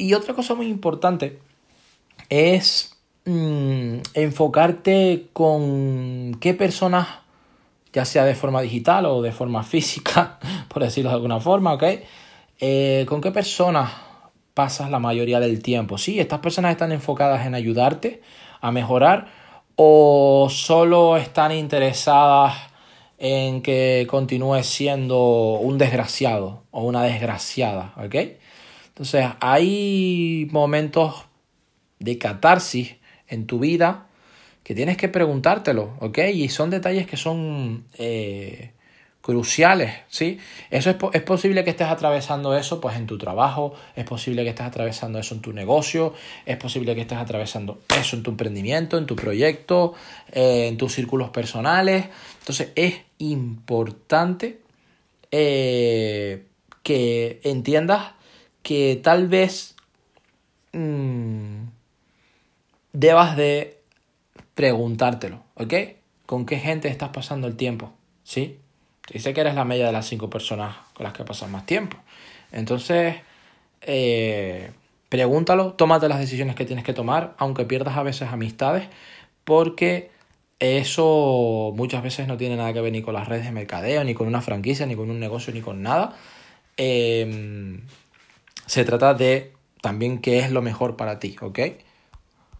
Y otra cosa muy importante es mm, enfocarte con qué personas, ya sea de forma digital o de forma física, por decirlo de alguna forma, ¿ok? Eh, ¿Con qué personas pasas la mayoría del tiempo? Sí, estas personas están enfocadas en ayudarte a mejorar o solo están interesadas en que continúes siendo un desgraciado o una desgraciada, ¿ok? Entonces hay momentos de catarsis en tu vida que tienes que preguntártelo, ¿ok? Y son detalles que son eh, cruciales, ¿sí? Eso es, es, posible que estés atravesando eso pues en tu trabajo, es posible que estés atravesando eso en tu negocio, es posible que estés atravesando eso en tu emprendimiento, en tu proyecto, eh, en tus círculos personales. Entonces es importante eh, que entiendas que tal vez mmm, debas de preguntártelo, ¿ok? ¿Con qué gente estás pasando el tiempo? ¿Sí? Dice que eres la media de las cinco personas con las que pasas más tiempo. Entonces, eh, pregúntalo, tómate las decisiones que tienes que tomar, aunque pierdas a veces amistades, porque eso muchas veces no tiene nada que ver ni con las redes de mercadeo, ni con una franquicia, ni con un negocio, ni con nada. Eh, se trata de también qué es lo mejor para ti, ¿ok?